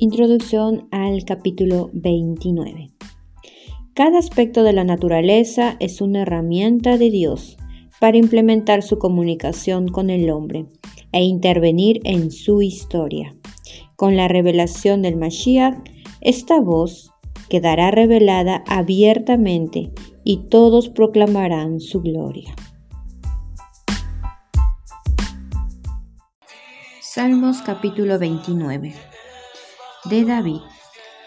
Introducción al capítulo 29. Cada aspecto de la naturaleza es una herramienta de Dios para implementar su comunicación con el hombre e intervenir en su historia. Con la revelación del Mashiach, esta voz quedará revelada abiertamente y todos proclamarán su gloria. Salmos capítulo 29 de David.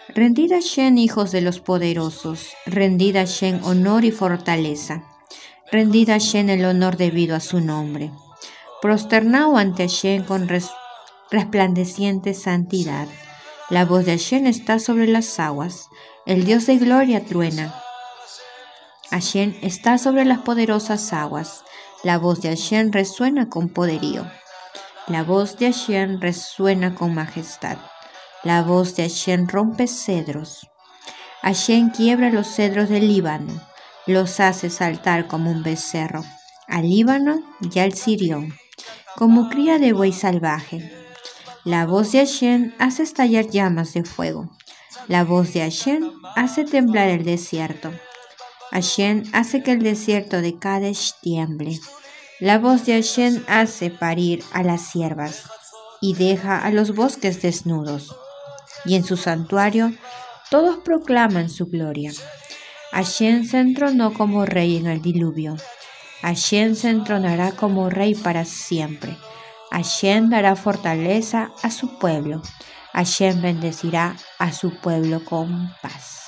Rendida Shen, hijos de los poderosos, rendida Shen, honor y fortaleza. Rendida Shen, el honor debido a su nombre. Prosternado ante Shen con resplandeciente santidad. La voz de Shen está sobre las aguas. El Dios de gloria truena. Hashem está sobre las poderosas aguas. La voz de Hashem resuena con poderío. La voz de Hashem resuena con majestad. La voz de Hashem rompe cedros. Hashem quiebra los cedros del Líbano, los hace saltar como un becerro, al Líbano y al Sirión, como cría de buey salvaje. La voz de Hashem hace estallar llamas de fuego. La voz de Hashem hace temblar el desierto. Hashem hace que el desierto de Kadesh tiemble. La voz de Hashem hace parir a las siervas y deja a los bosques desnudos y en su santuario todos proclaman su gloria. Hashem se entronó como rey en el diluvio. Hashem se entronará como rey para siempre. Hashem dará fortaleza a su pueblo. Hashem bendecirá a su pueblo con paz.